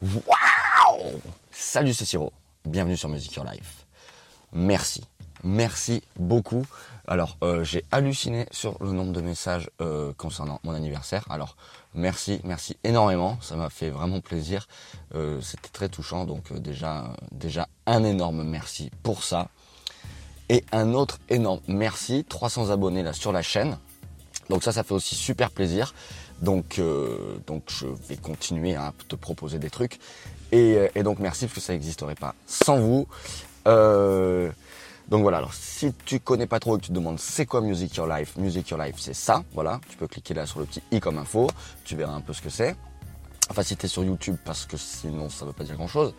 Waouh Salut, c'est Siro. Bienvenue sur Music Your Life. Merci. Merci beaucoup. Alors, euh, j'ai halluciné sur le nombre de messages euh, concernant mon anniversaire. Alors, merci, merci énormément. Ça m'a fait vraiment plaisir. Euh, C'était très touchant. Donc, déjà, déjà, un énorme merci pour ça. Et un autre énorme merci. 300 abonnés là sur la chaîne. Donc ça, ça fait aussi super plaisir. Donc, euh, donc je vais continuer à te proposer des trucs. Et, euh, donc merci parce que ça n'existerait pas sans vous. Euh, donc voilà, alors si tu connais pas trop et que tu te demandes c'est quoi Music Your Life, Music Your Life c'est ça, voilà, tu peux cliquer là sur le petit i comme info, tu verras un peu ce que c'est. Enfin si tu es sur YouTube parce que sinon ça veut pas dire grand chose.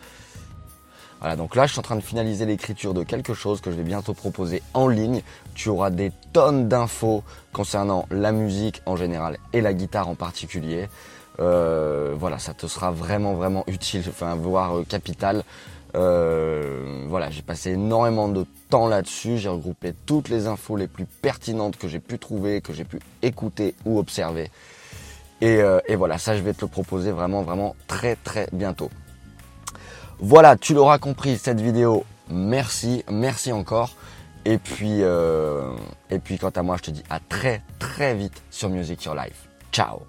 Voilà, donc là, je suis en train de finaliser l'écriture de quelque chose que je vais bientôt proposer en ligne. Tu auras des tonnes d'infos concernant la musique en général et la guitare en particulier. Euh, voilà, ça te sera vraiment, vraiment utile, enfin, voire euh, capital. Euh, voilà, j'ai passé énormément de temps là-dessus. J'ai regroupé toutes les infos les plus pertinentes que j'ai pu trouver, que j'ai pu écouter ou observer. Et, et voilà, ça, je vais te le proposer vraiment, vraiment très, très bientôt. Voilà, tu l'auras compris, cette vidéo, merci, merci encore. Et puis, euh, et puis quant à moi, je te dis à très très vite sur Music Your Life. Ciao